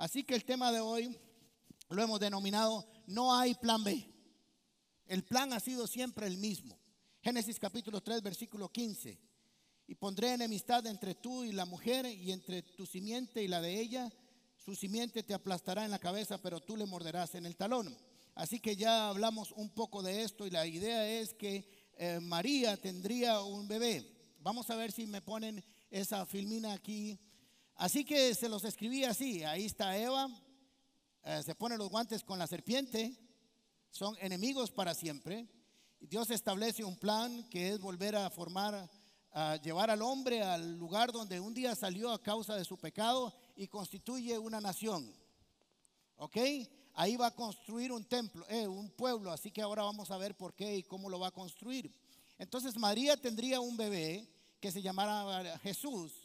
Así que el tema de hoy lo hemos denominado No hay plan B. El plan ha sido siempre el mismo. Génesis capítulo 3, versículo 15. Y pondré enemistad entre tú y la mujer y entre tu simiente y la de ella. Su simiente te aplastará en la cabeza, pero tú le morderás en el talón. Así que ya hablamos un poco de esto y la idea es que eh, María tendría un bebé. Vamos a ver si me ponen esa filmina aquí. Así que se los escribí así. Ahí está Eva. Eh, se pone los guantes con la serpiente. Son enemigos para siempre. Dios establece un plan que es volver a formar, a llevar al hombre al lugar donde un día salió a causa de su pecado y constituye una nación. ¿Ok? Ahí va a construir un templo, eh, un pueblo. Así que ahora vamos a ver por qué y cómo lo va a construir. Entonces María tendría un bebé que se llamara Jesús.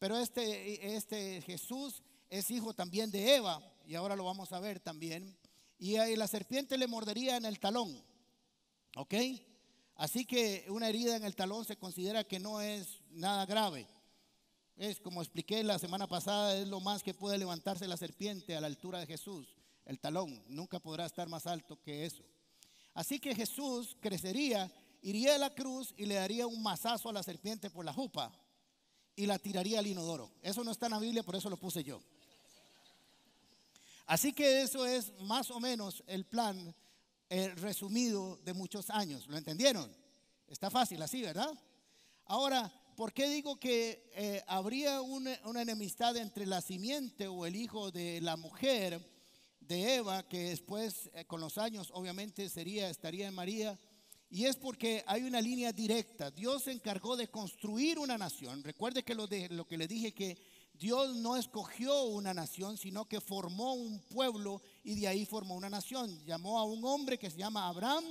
Pero este, este Jesús es hijo también de Eva. Y ahora lo vamos a ver también. Y, la serpiente le mordería en el talón. ¿Ok? Así que una herida en el talón se considera que no es nada grave. Es como expliqué la semana pasada, es lo más que puede levantarse la serpiente a la altura de Jesús, el talón. Nunca podrá estar más alto que eso. Así que Jesús crecería, iría a la cruz y le daría un mazazo a la serpiente por la jupa y la tiraría al inodoro. Eso no está en la Biblia, por eso lo puse yo. Así que eso es más o menos el plan eh, resumido de muchos años. ¿Lo entendieron? Está fácil así, ¿verdad? Ahora, ¿por qué digo que eh, habría una, enemistad entre la simiente o el hijo de la mujer de Eva, que después eh, con los años obviamente sería, estaría en María? Y es porque hay una línea directa. Dios se encargó de construir una nación. Recuerde que lo, de, lo que le dije que Dios no escogió una nación, sino que formó un pueblo y de ahí formó una nación. Llamó a un hombre que se llama Abraham,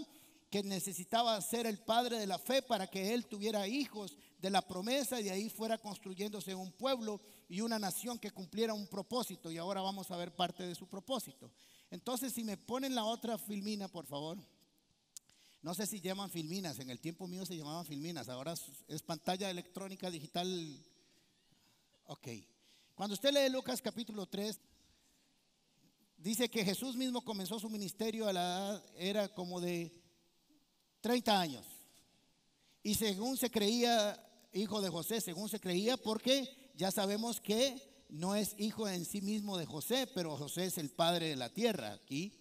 que necesitaba ser el padre de la fe para que él tuviera hijos de la promesa y de ahí fuera construyéndose un pueblo y una nación que cumpliera un propósito. Y ahora vamos a ver parte de su propósito. Entonces, si me ponen la otra filmina, por favor. No sé si llaman filminas, en el tiempo mío se llamaban filminas, ahora es pantalla electrónica digital. Ok. Cuando usted lee Lucas capítulo 3, dice que Jesús mismo comenzó su ministerio a la edad, era como de 30 años. Y según se creía hijo de José, según se creía, porque ya sabemos que no es hijo en sí mismo de José, pero José es el padre de la tierra aquí.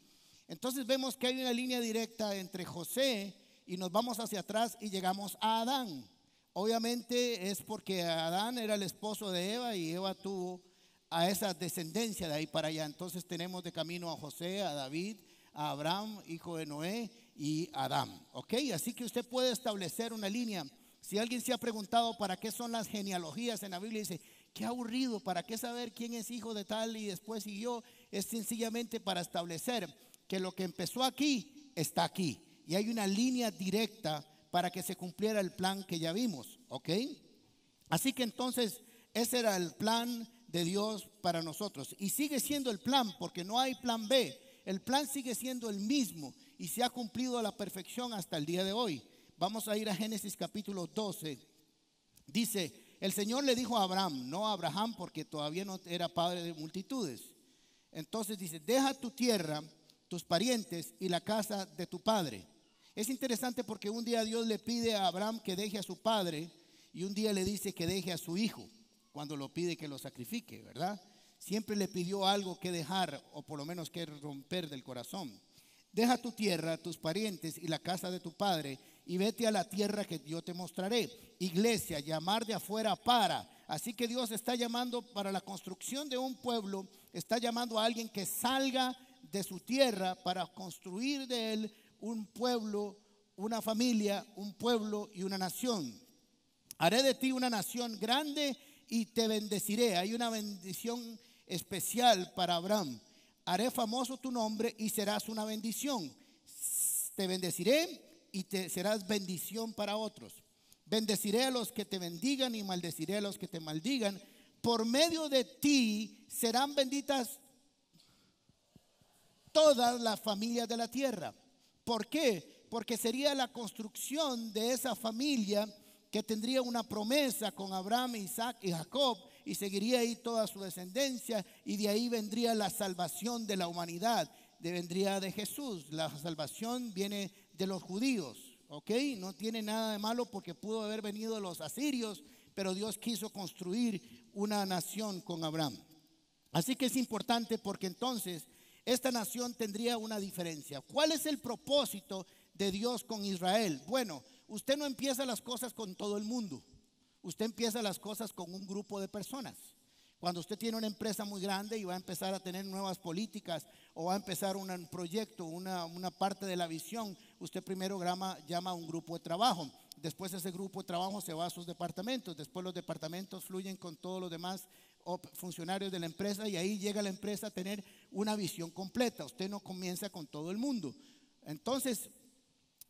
Entonces vemos que hay una línea directa entre José y nos vamos hacia atrás y llegamos a Adán. Obviamente es porque Adán era el esposo de Eva y Eva tuvo a esa descendencia de ahí para allá. Entonces tenemos de camino a José, a David, a Abraham, hijo de Noé, y Adán. ¿Ok? Así que usted puede establecer una línea. Si alguien se ha preguntado para qué son las genealogías en la Biblia, dice, qué aburrido, ¿para qué saber quién es hijo de tal y después siguió? Es sencillamente para establecer que lo que empezó aquí está aquí. Y hay una línea directa para que se cumpliera el plan que ya vimos, ¿ok? Así que entonces ese era el plan de Dios para nosotros. Y sigue siendo el plan, porque no hay plan B. El plan sigue siendo el mismo y se ha cumplido a la perfección hasta el día de hoy. Vamos a ir a Génesis capítulo 12. Dice, el Señor le dijo a Abraham, no a Abraham porque todavía no era padre de multitudes. Entonces dice, deja tu tierra, tus parientes y la casa de tu padre es interesante porque un día Dios le pide a Abraham que deje a su padre y un día le dice que deje a su hijo cuando lo pide que lo sacrifique, ¿verdad? Siempre le pidió algo que dejar o por lo menos que romper del corazón. Deja tu tierra, tus parientes y la casa de tu padre y vete a la tierra que yo te mostraré. Iglesia, llamar de afuera para. Así que Dios está llamando para la construcción de un pueblo, está llamando a alguien que salga de su tierra para construir de él un pueblo, una familia, un pueblo y una nación. Haré de ti una nación grande y te bendeciré. Hay una bendición especial para Abraham. Haré famoso tu nombre y serás una bendición. Te bendeciré y te serás bendición para otros. Bendeciré a los que te bendigan y maldeciré a los que te maldigan. Por medio de ti serán benditas todas las familias de la tierra. ¿Por qué? Porque sería la construcción de esa familia que tendría una promesa con Abraham, Isaac y Jacob y seguiría ahí toda su descendencia y de ahí vendría la salvación de la humanidad, de, vendría de Jesús. La salvación viene de los judíos, ¿ok? No tiene nada de malo porque pudo haber venido los asirios, pero Dios quiso construir una nación con Abraham. Así que es importante porque entonces esta nación tendría una diferencia. ¿Cuál es el propósito de Dios con Israel? Bueno, usted no empieza las cosas con todo el mundo. Usted empieza las cosas con un grupo de personas. Cuando usted tiene una empresa muy grande y va a empezar a tener nuevas políticas o va a empezar un proyecto, una, parte de la visión, usted primero llama a un grupo de trabajo. Después ese grupo de trabajo se va a sus departamentos. Después los departamentos fluyen con todos los demás funcionarios de la empresa y ahí llega la empresa a tener una visión completa. Usted no comienza con todo el mundo. Entonces,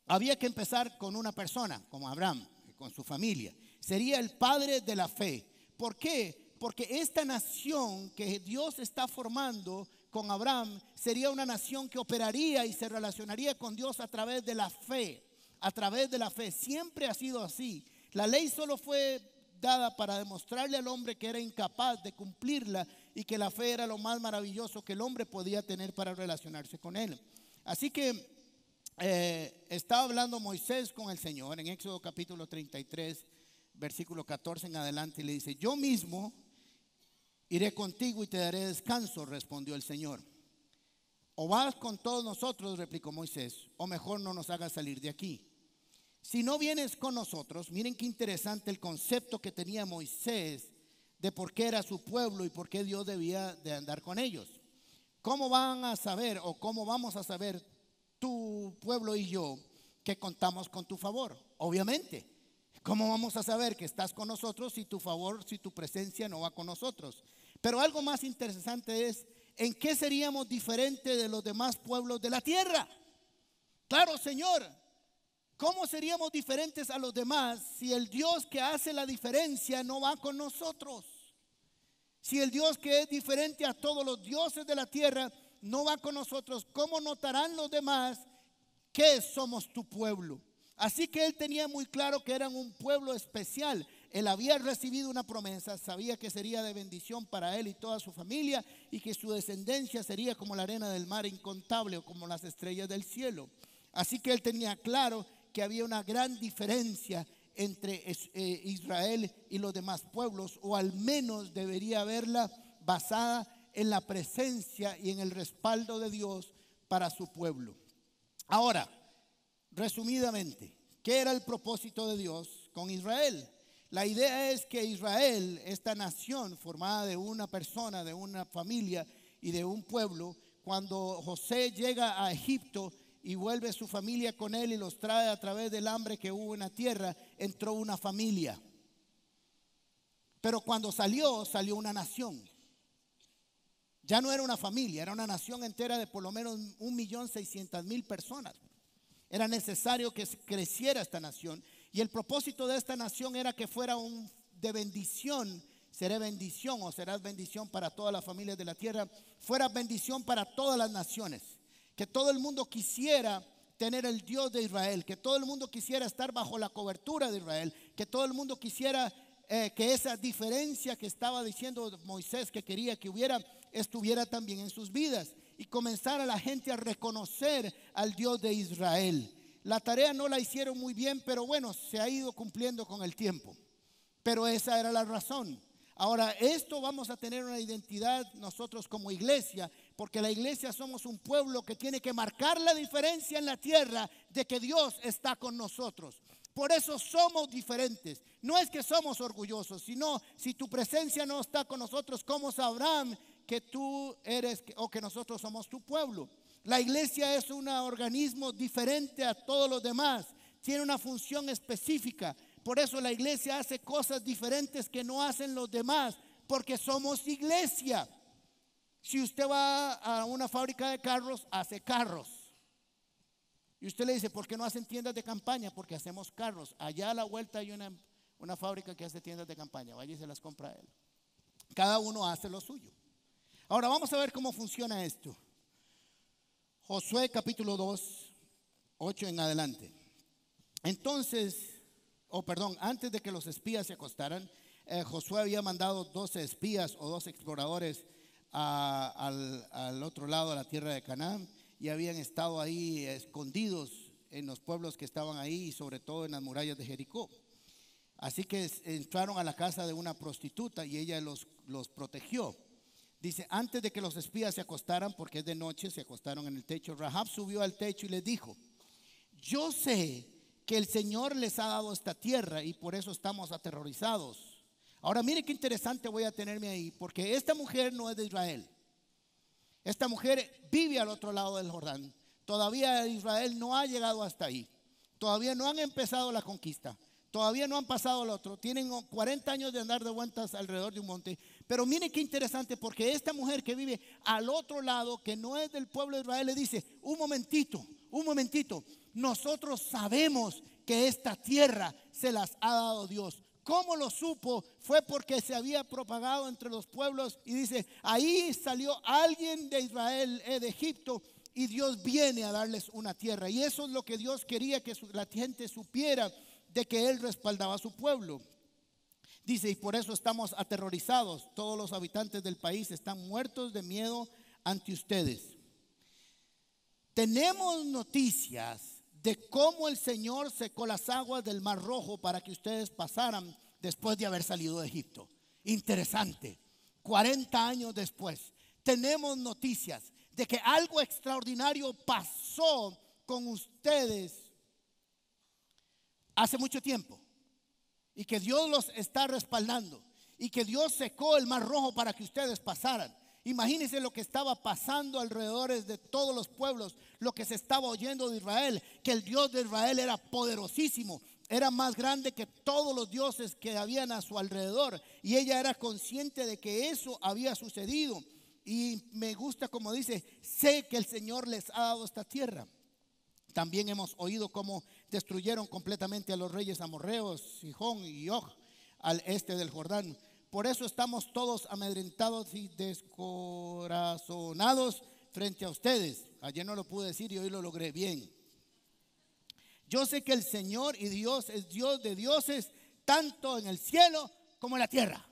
había que empezar con una persona, como Abraham, con su familia. Sería el padre de la fe. ¿Por qué? Porque esta nación que Dios está formando con Abraham sería una nación que operaría y se relacionaría con Dios a través de la fe. A través de la fe. Siempre ha sido así. La ley solo fue dada para demostrarle al hombre que era incapaz de cumplirla y que la fe era lo más maravilloso que el hombre podía tener para relacionarse con él. Así que eh, estaba hablando Moisés con el Señor en Éxodo capítulo 33, versículo 14 en adelante, y le dice, yo mismo iré contigo y te daré descanso, respondió el Señor. O vas con todos nosotros, replicó Moisés, o mejor no nos hagas salir de aquí. Si no vienes con nosotros, miren qué interesante el concepto que tenía Moisés de por qué era su pueblo y por qué Dios debía de andar con ellos. ¿Cómo van a saber o cómo vamos a saber tu pueblo y yo que contamos con tu favor? Obviamente. ¿Cómo vamos a saber que estás con nosotros si tu favor, si tu presencia no va con nosotros? Pero algo más interesante es en qué seríamos diferentes de los demás pueblos de la tierra. Claro, Señor, ¿Cómo seríamos diferentes a los demás si el Dios que hace la diferencia no va con nosotros? Si el Dios que es diferente a todos los dioses de la tierra no va con nosotros, ¿cómo notarán los demás que somos tu pueblo? Así que él tenía muy claro que eran un pueblo especial. Él había recibido una promesa, sabía que sería de bendición para él y toda su familia y que su descendencia sería como la arena del mar incontable o como las estrellas del cielo. Así que él tenía claro que había una gran diferencia entre eh, Israel y los demás pueblos, o al menos debería haberla basada en la presencia y en el respaldo de Dios para su pueblo. Ahora, resumidamente, ¿qué era el propósito de Dios con Israel? La idea es que Israel, esta nación formada de una persona, de una familia y de un pueblo, cuando José llega a Egipto, y vuelve su familia con él y los trae a través del hambre que hubo en la tierra, entró una familia. Pero cuando salió, salió una nación. Ya no era una familia, era una nación entera de por lo menos un millón seiscientas mil personas. Era necesario que creciera esta nación. Y el propósito de esta nación era que fuera un de bendición. Seré bendición o serás bendición para todas las familias de la tierra. Fuera bendición para todas las naciones que todo el mundo quisiera tener el Dios de Israel, que todo el mundo quisiera estar bajo la cobertura de Israel, que todo el mundo quisiera eh, que esa diferencia que estaba diciendo Moisés que quería que hubiera, estuviera también en sus vidas y comenzara la gente a reconocer al Dios de Israel. La tarea no la hicieron muy bien, pero bueno, se ha ido cumpliendo con el tiempo. Pero esa era la razón. Ahora, esto vamos a tener una identidad nosotros como iglesia porque la iglesia somos un pueblo que tiene que marcar la diferencia en la tierra de que Dios está con nosotros. Por eso somos diferentes. No es que somos orgullosos, sino si tu presencia no está con nosotros, ¿cómo sabrán que tú eres o que nosotros somos tu pueblo? La iglesia es un organismo diferente a todos los demás. Tiene una función específica. Por eso la iglesia hace cosas diferentes que no hacen los demás, porque somos iglesia. Si usted va a una fábrica de carros, hace carros. Y usted le dice, ¿por qué no hacen tiendas de campaña? Porque hacemos carros. Allá a la vuelta hay una, una fábrica que hace tiendas de campaña. Vaya y se las compra él. Cada uno hace lo suyo. Ahora vamos a ver cómo funciona esto. Josué capítulo 2, 8 en adelante. Entonces, o oh, perdón, antes de que los espías se acostaran, eh, Josué había mandado 12 espías o 12 exploradores al, al otro lado de la tierra de Canaán y habían estado ahí escondidos en los pueblos que estaban ahí y sobre todo en las murallas de Jericó. Así que entraron a la casa de una prostituta y ella los, los protegió. Dice, antes de que los espías se acostaran, porque es de noche, se acostaron en el techo, Rahab subió al techo y les dijo, yo sé que el Señor les ha dado esta tierra y por eso estamos aterrorizados. Ahora mire qué interesante voy a tenerme ahí, porque esta mujer no es de Israel. Esta mujer vive al otro lado del Jordán. Todavía Israel no ha llegado hasta ahí. Todavía no han empezado la conquista. Todavía no han pasado el otro. Tienen 40 años de andar de vueltas alrededor de un monte. Pero mire qué interesante, porque esta mujer que vive al otro lado, que no es del pueblo de Israel, le dice, un momentito, un momentito, nosotros sabemos que esta tierra se las ha dado Dios. ¿Cómo lo supo? Fue porque se había propagado entre los pueblos y dice, ahí salió alguien de Israel, eh, de Egipto, y Dios viene a darles una tierra. Y eso es lo que Dios quería que la gente supiera de que Él respaldaba a su pueblo. Dice, y por eso estamos aterrorizados. Todos los habitantes del país están muertos de miedo ante ustedes. Tenemos noticias de cómo el Señor secó las aguas del Mar Rojo para que ustedes pasaran después de haber salido de Egipto. Interesante. 40 años después, tenemos noticias de que algo extraordinario pasó con ustedes hace mucho tiempo y que Dios los está respaldando y que Dios secó el mar rojo para que ustedes pasaran. Imagínense lo que estaba pasando alrededor de todos los pueblos, lo que se estaba oyendo de Israel, que el Dios de Israel era poderosísimo, era más grande que todos los dioses que habían a su alrededor. Y ella era consciente de que eso había sucedido. Y me gusta como dice, sé que el Señor les ha dado esta tierra. También hemos oído cómo destruyeron completamente a los reyes amorreos, Sijón y Og, al este del Jordán. Por eso estamos todos amedrentados y descorazonados frente a ustedes. Ayer no lo pude decir y hoy lo logré bien. Yo sé que el Señor y Dios es Dios de dioses, tanto en el cielo como en la tierra.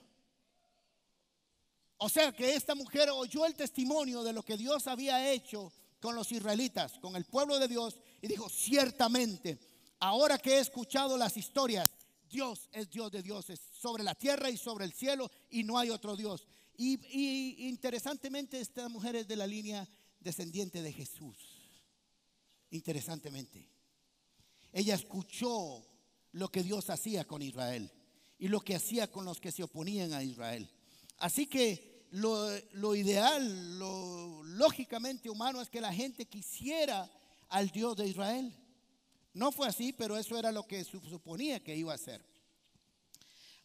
O sea que esta mujer oyó el testimonio de lo que Dios había hecho con los israelitas, con el pueblo de Dios, y dijo, ciertamente, ahora que he escuchado las historias, Dios es Dios de dioses, sobre la tierra y sobre el cielo, y no hay otro Dios. Y, interesantemente, esta mujer es de la línea descendiente de Jesús. Interesantemente. Ella escuchó lo que Dios hacía con Israel y lo que hacía con los que se oponían a Israel. Así que lo, ideal, lo lógicamente humano es que la gente quisiera al Dios de Israel. No fue así, pero eso era lo que suponía que iba a ser.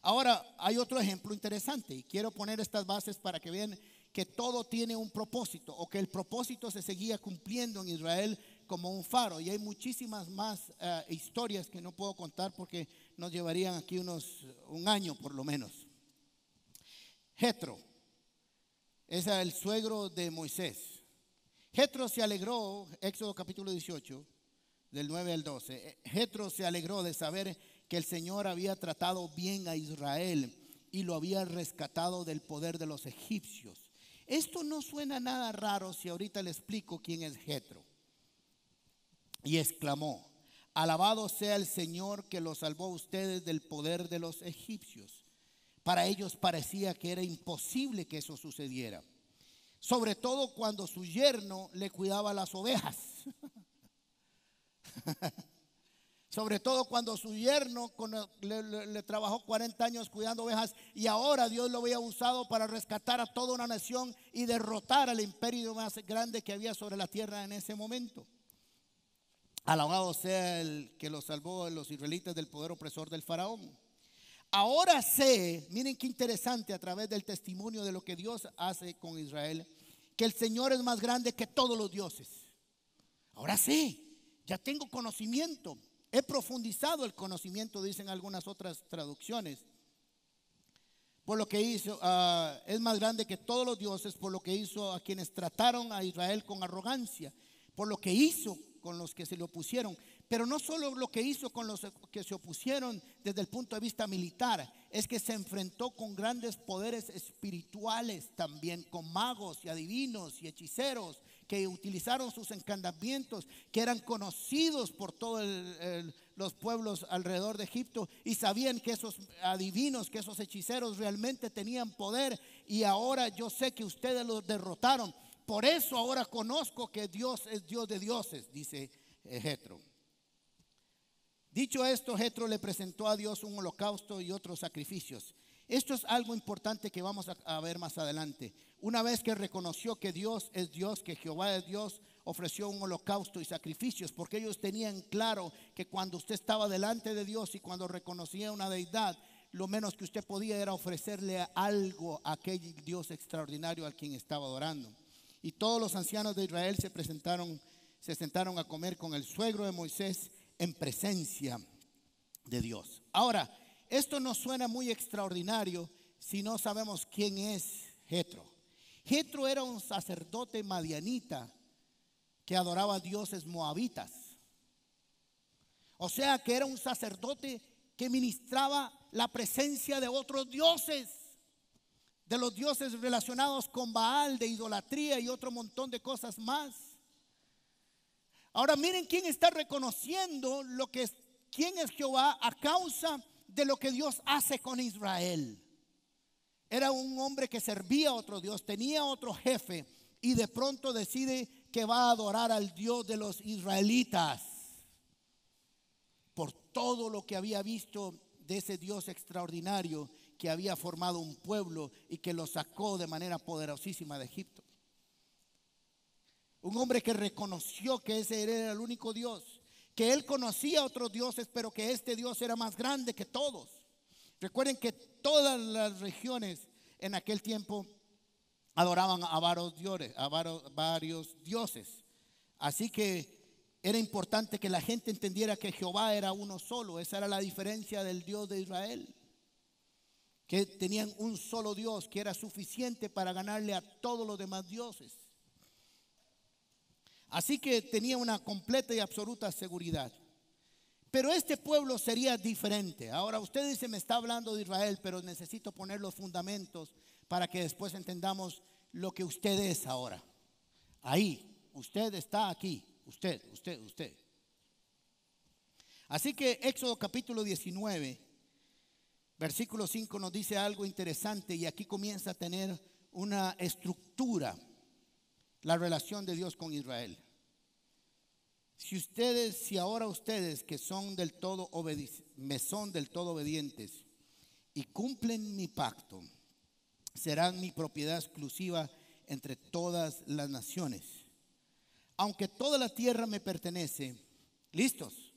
Ahora hay otro ejemplo interesante y quiero poner estas bases para que vean que todo tiene un propósito o que el propósito se seguía cumpliendo en Israel como un faro. Y hay muchísimas más eh, historias que no puedo contar porque nos llevarían aquí unos un año por lo menos. Jetro es el suegro de Moisés. Jetro se alegró, Éxodo capítulo 18, del 9 al 12. Jetro se alegró de saber que el Señor había tratado bien a Israel y lo había rescatado del poder de los egipcios. Esto no suena nada raro si ahorita le explico quién es Jetro. Y exclamó: Alabado sea el Señor que lo salvó a ustedes del poder de los egipcios para ellos parecía que era imposible que eso sucediera. Sobre todo cuando su yerno le cuidaba las ovejas. Sobre todo cuando su yerno le, trabajó 40 años cuidando ovejas y ahora Dios lo había usado para rescatar a toda una nación y derrotar al imperio más grande que había sobre la tierra en ese momento. Alabado sea el que los salvó a los israelitas del poder opresor del faraón. Ahora sé, miren qué interesante a través del testimonio de lo que Dios hace con Israel, que el Señor es más grande que todos los dioses. Ahora sé, ya tengo conocimiento, he profundizado el conocimiento, dicen algunas otras traducciones. Por lo que hizo, ah, es más grande que todos los dioses, por lo que hizo a quienes trataron a Israel con arrogancia, por lo que hizo con los que se le opusieron, pero no solo lo que hizo con los que se opusieron desde el punto de vista militar, es que se enfrentó con grandes poderes espirituales también, con magos y adivinos y hechiceros que utilizaron sus encantamientos, que eran conocidos por todos los pueblos alrededor de Egipto y sabían que esos adivinos, que esos hechiceros realmente tenían poder y ahora yo sé que ustedes los derrotaron. Por eso ahora conozco que Dios es Dios de dioses, dice Jetro. Dicho esto, Jetro le presentó a Dios un holocausto y otros sacrificios. Esto es algo importante que vamos a, ver más adelante. Una vez que reconoció que Dios es Dios, que Jehová es Dios, ofreció un holocausto y sacrificios, porque ellos tenían claro que cuando usted estaba delante de Dios y cuando reconocía una deidad, lo menos que usted podía era ofrecerle algo a aquel Dios extraordinario al quien estaba adorando. Y todos los ancianos de Israel se presentaron, se sentaron a comer con el suegro de Moisés en presencia de Dios. Ahora, esto nos suena muy extraordinario si no sabemos quién es Jetro. Jetro era un sacerdote madianita que adoraba a dioses moabitas. O sea que era un sacerdote que ministraba la presencia de otros dioses, de los dioses relacionados con Baal, de idolatría y otro montón de cosas más. Ahora miren quién está reconociendo lo que quién es Jehová a causa de lo que Dios hace con Israel. Era un hombre que servía a otro Dios, tenía otro jefe y de pronto decide que va a adorar al Dios de los israelitas por todo lo que había visto de ese Dios extraordinario que había formado un pueblo y que lo sacó de manera poderosísima de Egipto. Un hombre que reconoció que ese era el único Dios que él conocía otros dioses, pero que este Dios era más grande que todos. Recuerden que todas las regiones en aquel tiempo adoraban a varios dioses, a varios dioses. Así que era importante que la gente entendiera que Jehová era uno solo. Esa era la diferencia del Dios de Israel. Que tenían un solo Dios que era suficiente para ganarle a todos los demás dioses. Así que tenía una completa y absoluta seguridad. Pero este pueblo sería diferente. Ahora usted dice, me está hablando de Israel, pero necesito poner los fundamentos para que después entendamos lo que usted es ahora. Ahí, usted está aquí. Usted, usted, usted. Así que Éxodo capítulo 19, versículo 5 nos dice algo interesante y aquí comienza a tener una estructura la relación de Dios con Israel. Si ustedes, si ahora ustedes que son del todo me son del todo obedientes y cumplen mi pacto, serán mi propiedad exclusiva entre todas las naciones. Aunque toda la tierra me pertenece, listos,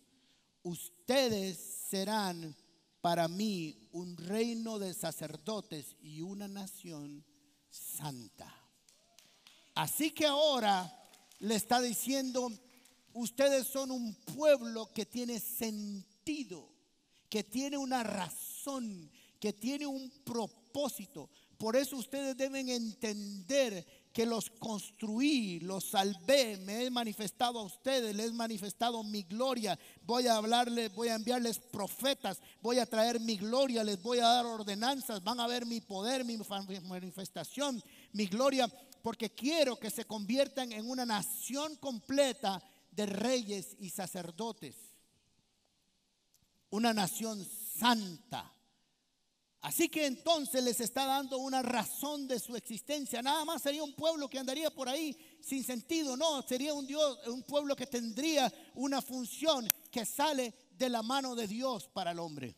ustedes serán para mí un reino de sacerdotes y una nación santa. Así que ahora le está diciendo, ustedes son un pueblo que tiene sentido, que tiene una razón, que tiene un propósito. Por eso ustedes deben entender que los construí, los salvé, me he manifestado a ustedes, les he manifestado mi gloria. Voy a hablarles, voy a enviarles profetas, voy a traer mi gloria, les voy a dar ordenanzas, van a ver mi poder, mi manifestación, mi gloria porque quiero que se conviertan en una nación completa de reyes y sacerdotes. Una nación santa. Así que entonces les está dando una razón de su existencia. Nada más sería un pueblo que andaría por ahí sin sentido. No, sería un Dios, un pueblo que tendría una función que sale de la mano de Dios para el hombre.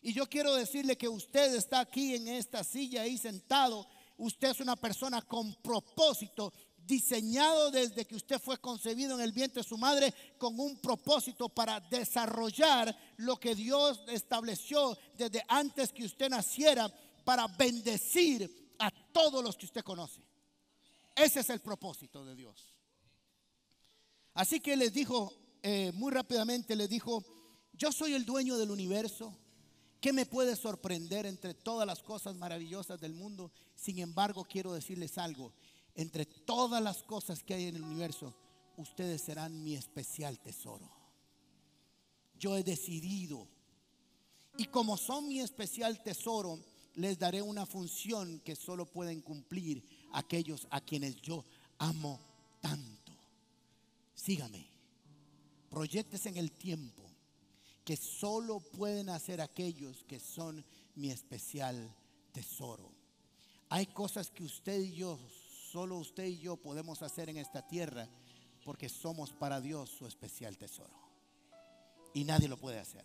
Y yo quiero decirle que usted está aquí en esta silla ahí sentado usted es una persona con propósito, diseñado desde que usted fue concebido en el vientre de su madre con un propósito para desarrollar lo que Dios estableció desde antes que usted naciera para bendecir a todos los que usted conoce. Ese es el propósito de Dios. Así que les dijo, eh, muy rápidamente les dijo, yo soy el dueño del universo, ¿Qué me puede sorprender entre todas las cosas maravillosas del mundo? Sin embargo, quiero decirles algo. Entre todas las cosas que hay en el universo, ustedes serán mi especial tesoro. Yo he decidido. Y como son mi especial tesoro, les daré una función que solo pueden cumplir aquellos a quienes yo amo tanto. Sígame. Proyectes en el tiempo que solo pueden hacer aquellos que son mi especial tesoro. Hay cosas que usted y yo, solo usted y yo podemos hacer en esta tierra porque somos para Dios su especial tesoro. Y nadie lo puede hacer.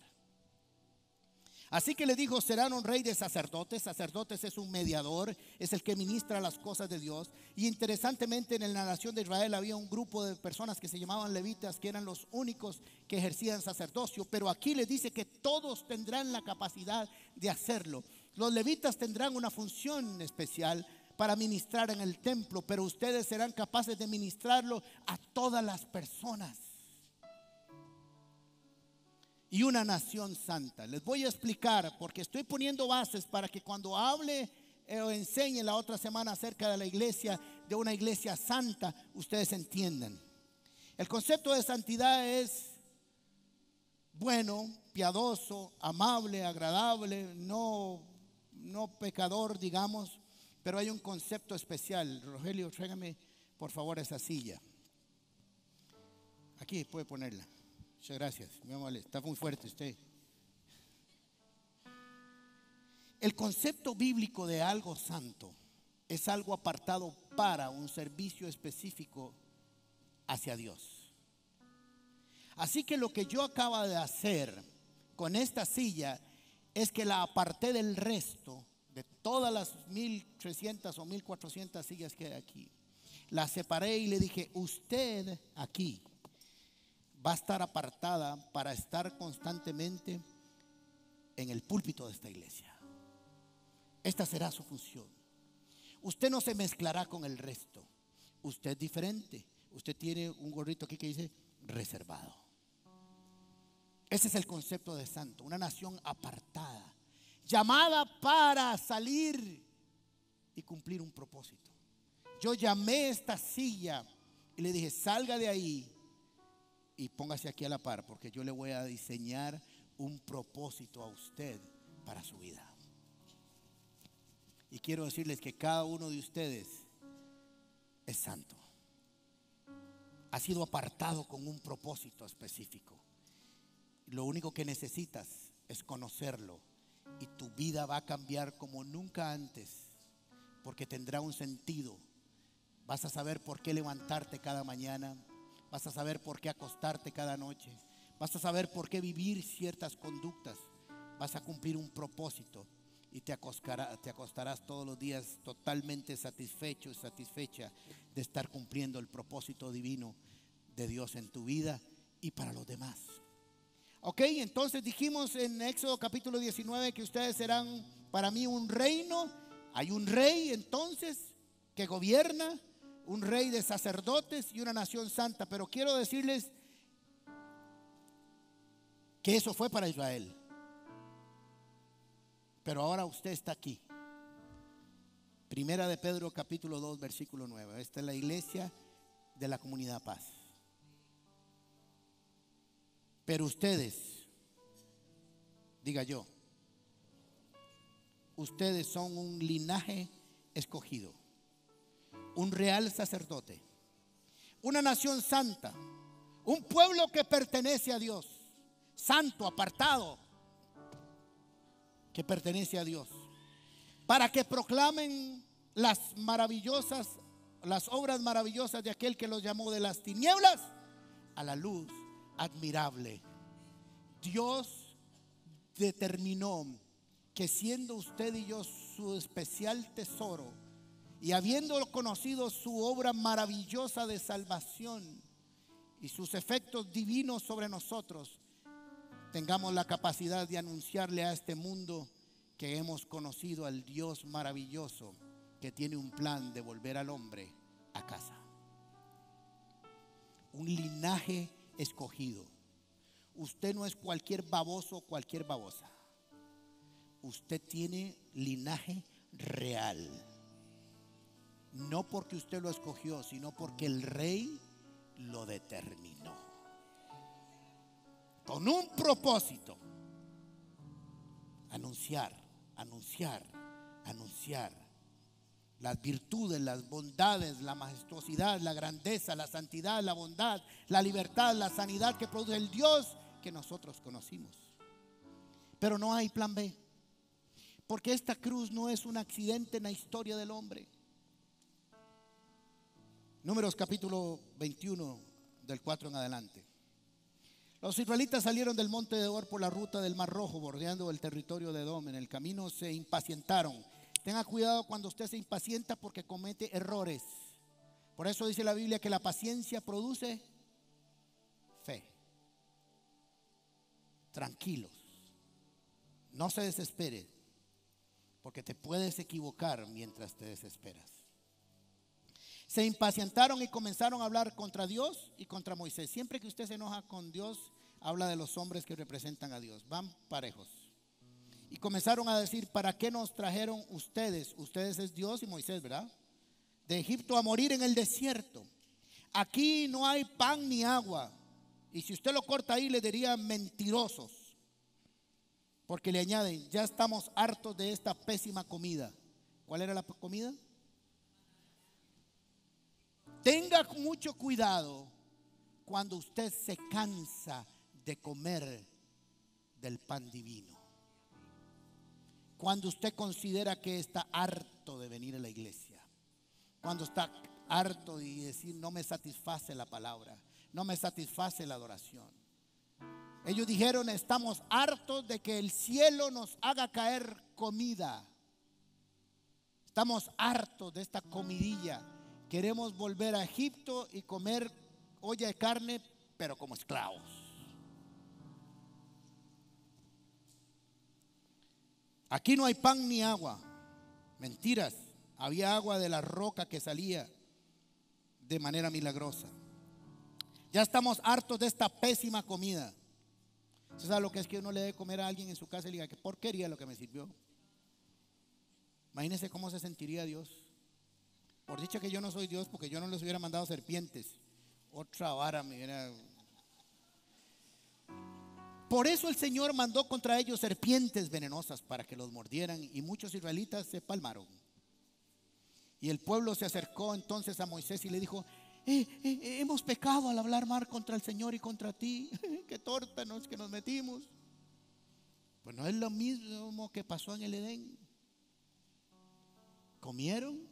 Así que le dijo, serán un rey de sacerdotes. Sacerdotes es un mediador, es el que ministra las cosas de Dios. Y interesantemente en la nación de Israel había un grupo de personas que se llamaban levitas, que eran los únicos que ejercían sacerdocio. Pero aquí le dice que todos tendrán la capacidad de hacerlo. Los levitas tendrán una función especial para ministrar en el templo, pero ustedes serán capaces de ministrarlo a todas las personas y una nación santa. Les voy a explicar porque estoy poniendo bases para que cuando hable eh, o enseñe la otra semana acerca de la iglesia, de una iglesia santa, ustedes entiendan. El concepto de santidad es bueno, piadoso, amable, agradable, no, no pecador, digamos, pero hay un concepto especial. Rogelio, tráigame por favor esa silla. Aquí puede ponerla. Muchas gracias, mi. Está muy fuerte usted. El concepto bíblico de algo santo es algo apartado para un servicio específico hacia Dios. Así que lo que yo acabo de hacer con esta silla es que la aparté del resto de todas las 1300 o 1400 sillas que hay aquí. La separé y le dije, usted aquí va a estar apartada para estar constantemente en el púlpito de esta iglesia. Esta será su función. Usted no se mezclará con el resto. Usted es diferente. Usted tiene un gorrito aquí que dice reservado. Ese es el concepto de santo, una nación apartada, llamada para salir y cumplir un propósito. Yo llamé esta silla y le dije, salga de ahí y póngase aquí a la par, porque yo le voy a diseñar un propósito a usted para su vida. Y quiero decirles que cada uno de ustedes es santo. Ha sido apartado con un propósito específico. Lo único que necesitas es conocerlo y tu vida va a cambiar como nunca antes, porque tendrá un sentido. Vas a saber por qué levantarte cada mañana, Vas a saber por qué acostarte cada noche. Vas a saber por qué vivir ciertas conductas. Vas a cumplir un propósito y te, te acostarás todos los días totalmente satisfecho y satisfecha de estar cumpliendo el propósito divino de Dios en tu vida y para los demás. Ok, entonces dijimos en Éxodo capítulo 19 que ustedes serán para mí un reino. Hay un rey entonces que gobierna un rey de sacerdotes y una nación santa. Pero quiero decirles que eso fue para Israel. Pero ahora usted está aquí. Primera de Pedro capítulo 2 versículo 9. Esta es la iglesia de la comunidad paz. Pero ustedes, diga yo, ustedes son un linaje escogido un real sacerdote, una nación santa, un pueblo que pertenece a Dios, santo, apartado, que pertenece a Dios, para que proclamen las maravillosas, las obras maravillosas de aquel que los llamó de las tinieblas a la luz admirable. Dios determinó que siendo usted y yo su especial tesoro, y habiendo conocido su obra maravillosa de salvación y sus efectos divinos sobre nosotros, tengamos la capacidad de anunciarle a este mundo que hemos conocido al Dios maravilloso que tiene un plan de volver al hombre a casa. Un linaje escogido. Usted no es cualquier baboso o cualquier babosa. Usted tiene linaje real no porque usted lo escogió, sino porque el rey lo determinó. Con un propósito. Anunciar, anunciar, anunciar las virtudes, las bondades, la majestuosidad, la grandeza, la santidad, la bondad, la libertad, la sanidad que produce el Dios que nosotros conocimos. Pero no hay plan B. Porque esta cruz no es un accidente en la historia del hombre. Números capítulo 21 del 4 en adelante. Los israelitas salieron del monte de Or por la ruta del Mar Rojo, bordeando el territorio de Edom. En el camino se impacientaron. Tenga cuidado cuando usted se impacienta porque comete errores. Por eso dice la Biblia que la paciencia produce fe. Tranquilos. No se desespere, porque te puedes equivocar mientras te desesperas. Se impacientaron y comenzaron a hablar contra Dios y contra Moisés. Siempre que usted se enoja con Dios, habla de los hombres que representan a Dios. Van parejos. Y comenzaron a decir, ¿para qué nos trajeron ustedes? Ustedes es Dios y Moisés, ¿verdad? De Egipto a morir en el desierto. Aquí no hay pan ni agua. Y si usted lo corta ahí, le diría mentirosos. Porque le añaden, ya estamos hartos de esta pésima comida. ¿Cuál era la comida? Tenga mucho cuidado cuando usted se cansa de comer del pan divino. Cuando usted considera que está harto de venir a la iglesia. Cuando está harto y decir no me satisface la palabra, no me satisface la adoración. Ellos dijeron, estamos hartos de que el cielo nos haga caer comida. Estamos hartos de esta comidilla Queremos volver a Egipto y comer olla de carne, pero como esclavos. Aquí no hay pan ni agua. Mentiras. Había agua de la roca que salía de manera milagrosa. Ya estamos hartos de esta pésima comida. ¿Usted sabe lo que es que uno le debe comer a alguien en su casa y le diga, qué porquería lo que me sirvió? Imagínese cómo se sentiría Dios. Por dicho que yo no soy Dios, porque yo no les hubiera mandado serpientes. Otra vara me hubiera. Por eso el Señor mandó contra ellos serpientes venenosas para que los mordieran y muchos israelitas se palmaron. Y el pueblo se acercó entonces a Moisés y le dijo, eh, eh, eh, hemos pecado al hablar mal contra el Señor y contra ti. Qué torta nos que nos metimos. Pues no es lo mismo que pasó en el Edén. Comieron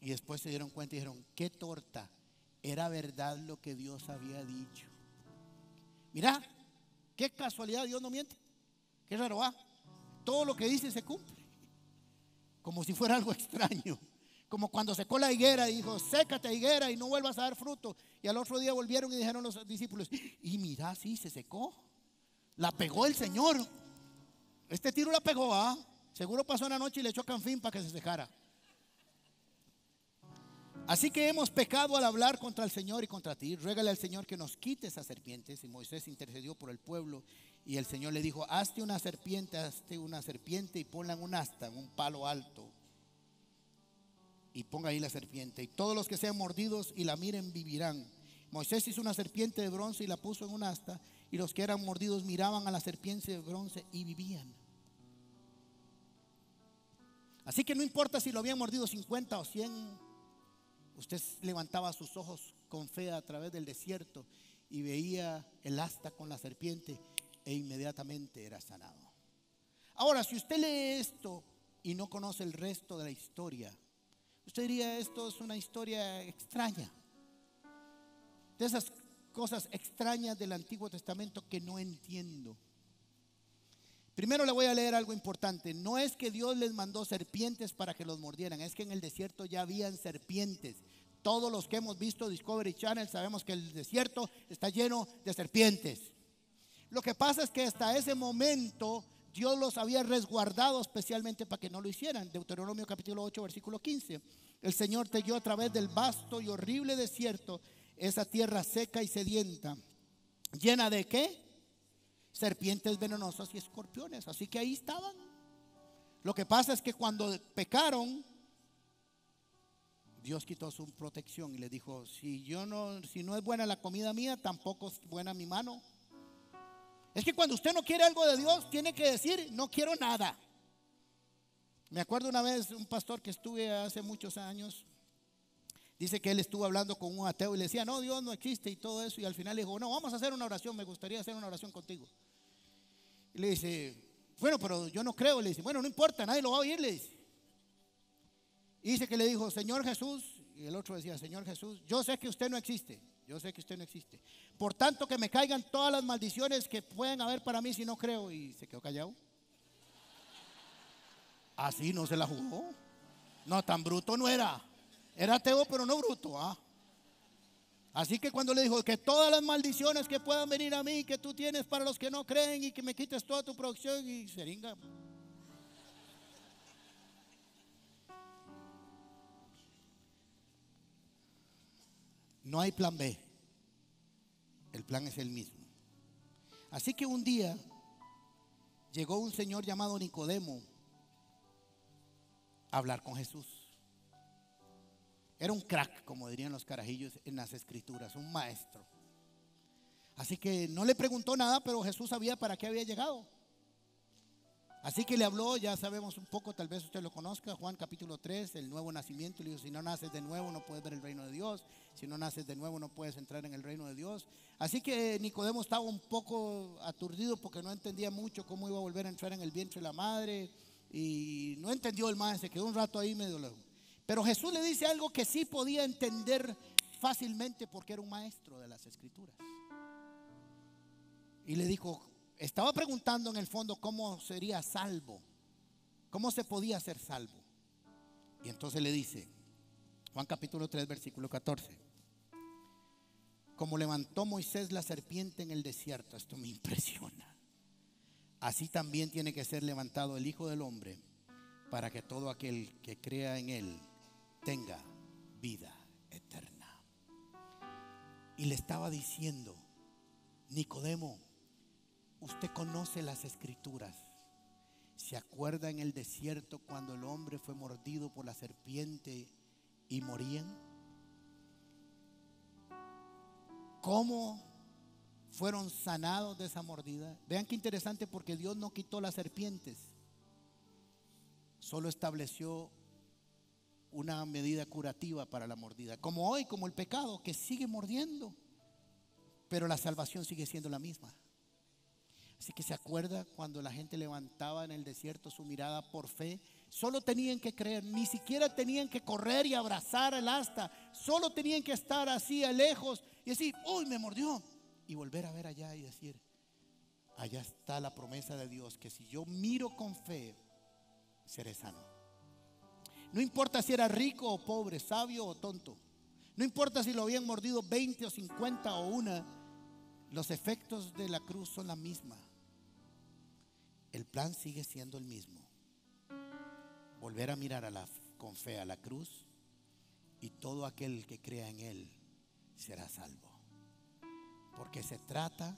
y después se dieron cuenta y dijeron, qué torta, era verdad lo que Dios había dicho. Mira, qué casualidad, Dios no miente. Qué raro va. Todo lo que dice se cumple. Como si fuera algo extraño. Como cuando secó la higuera y dijo, sécate higuera y no vuelvas a dar fruto. Y al otro día volvieron y dijeron los discípulos, y mira, sí, se secó. La pegó el Señor. Este tiro la pegó, ¿ah? Seguro pasó una noche y le echó canfín para que se secara. Así que hemos pecado al hablar contra el Señor y contra ti. Ruégale al Señor que nos quite esas serpientes. Y Moisés intercedió por el pueblo. Y el Señor le dijo, hazte una serpiente, hazte una serpiente y ponla en un asta, en un palo alto. Y ponga ahí la serpiente. Y todos los que sean mordidos y la miren vivirán. Moisés hizo una serpiente de bronce y la puso en un asta. Y los que eran mordidos miraban a la serpiente de bronce y vivían. Así que no importa si lo habían mordido 50 o 100 Usted levantaba sus ojos con fe a través del desierto y veía el asta con la serpiente e inmediatamente era sanado. Ahora, si usted lee esto y no conoce el resto de la historia, usted diría esto es una historia extraña. De esas cosas extrañas del Antiguo Testamento que no entiendo. Primero le voy a leer algo importante. No es que Dios les mandó serpientes para que los mordieran, es que en el desierto ya habían serpientes. Todos los que hemos visto Discovery Channel sabemos que el desierto está lleno de serpientes. Lo que pasa es que hasta ese momento Dios los había resguardado especialmente para que no lo hicieran. Deuteronomio capítulo 8, versículo 15. El Señor te guió a través del vasto y horrible desierto, esa tierra seca y sedienta, llena de qué? Serpientes venenosas y escorpiones. Así que ahí estaban. Lo que pasa es que cuando pecaron, Dios quitó su protección y le dijo, si yo no, si no es buena la comida mía, tampoco es buena mi mano. Es que cuando usted no quiere algo de Dios, tiene que decir, no quiero nada. Me acuerdo una vez un pastor que estuve hace muchos años, dice que él estuvo hablando con un ateo y le decía, no, Dios no existe y todo eso, y al final le dijo, no, vamos a hacer una oración, me gustaría hacer una oración contigo. Y le dice, bueno, pero yo no creo, le dice, bueno, no importa, nadie lo va a oír, le dice. Y dice que le dijo, Señor Jesús, y el otro decía, Señor Jesús, yo sé que usted no existe, yo sé que usted no existe. Por tanto, que me caigan todas las maldiciones que pueden haber para mí si no creo. Y se quedó callado. Así no se la jugó. No, tan bruto no era. Era ateo, pero no bruto. ¿ah? Así que cuando le dijo que todas las maldiciones que puedan venir a mí, que tú tienes para los que no creen y que me quites toda tu producción y seringa. No hay plan B. El plan es el mismo. Así que un día llegó un señor llamado Nicodemo a hablar con Jesús. Era un crack, como dirían los carajillos en las escrituras, un maestro. Así que no le preguntó nada, pero Jesús sabía para qué había llegado. Así que le habló, ya sabemos un poco, tal vez usted lo conozca, Juan capítulo 3, el nuevo nacimiento. Le dijo, si no naces de nuevo no puedes ver el reino de Dios. Si no naces de nuevo no puedes entrar en el reino de Dios. Así que Nicodemo estaba un poco aturdido porque no entendía mucho cómo iba a volver a entrar en el vientre de la madre. Y no entendió el más, se quedó un rato ahí medio lejos. Pero Jesús le dice algo que sí podía entender fácilmente porque era un maestro de las escrituras. Y le dijo, estaba preguntando en el fondo cómo sería salvo, cómo se podía ser salvo. Y entonces le dice, Juan capítulo 3, versículo 14, como levantó Moisés la serpiente en el desierto, esto me impresiona, así también tiene que ser levantado el Hijo del Hombre para que todo aquel que crea en él tenga vida eterna. Y le estaba diciendo, Nicodemo, Usted conoce las escrituras. ¿Se acuerda en el desierto cuando el hombre fue mordido por la serpiente y morían? ¿Cómo fueron sanados de esa mordida? Vean qué interesante porque Dios no quitó las serpientes, solo estableció una medida curativa para la mordida. Como hoy, como el pecado que sigue mordiendo, pero la salvación sigue siendo la misma. Así que se acuerda cuando la gente levantaba en el desierto su mirada por fe. Solo tenían que creer, ni siquiera tenían que correr y abrazar el asta. Solo tenían que estar así a lejos y decir, uy, me mordió. Y volver a ver allá y decir, allá está la promesa de Dios, que si yo miro con fe, seré sano. No importa si era rico o pobre, sabio o tonto. No importa si lo habían mordido 20 o 50 o una. Los efectos de la cruz son la misma el plan sigue siendo el mismo. Volver a mirar a la, con fe a la cruz y todo aquel que crea en Él será salvo. Porque se trata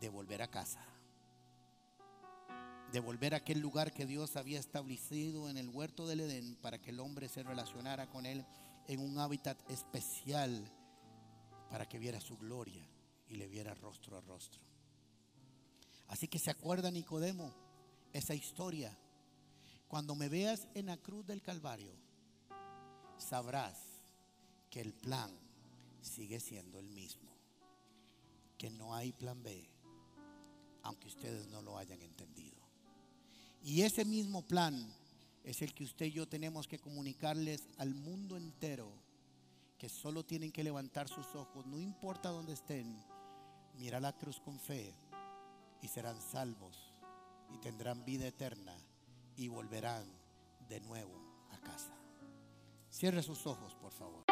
de volver a casa. De volver a aquel lugar que Dios había establecido en el huerto del Edén para que el hombre se relacionara con Él en un hábitat especial para que viera su gloria y le viera rostro a rostro. Así que se acuerda Nicodemo esa historia. Cuando me veas en la cruz del Calvario, sabrás que el plan sigue siendo el mismo. Que no hay plan B, aunque ustedes no lo hayan entendido. Y ese mismo plan es el que usted y yo tenemos que comunicarles al mundo entero, que solo tienen que levantar sus ojos, no importa dónde estén, mira la cruz con fe y serán salvos y tendrán vida eterna y volverán de nuevo a casa. Cierre sus ojos, por favor.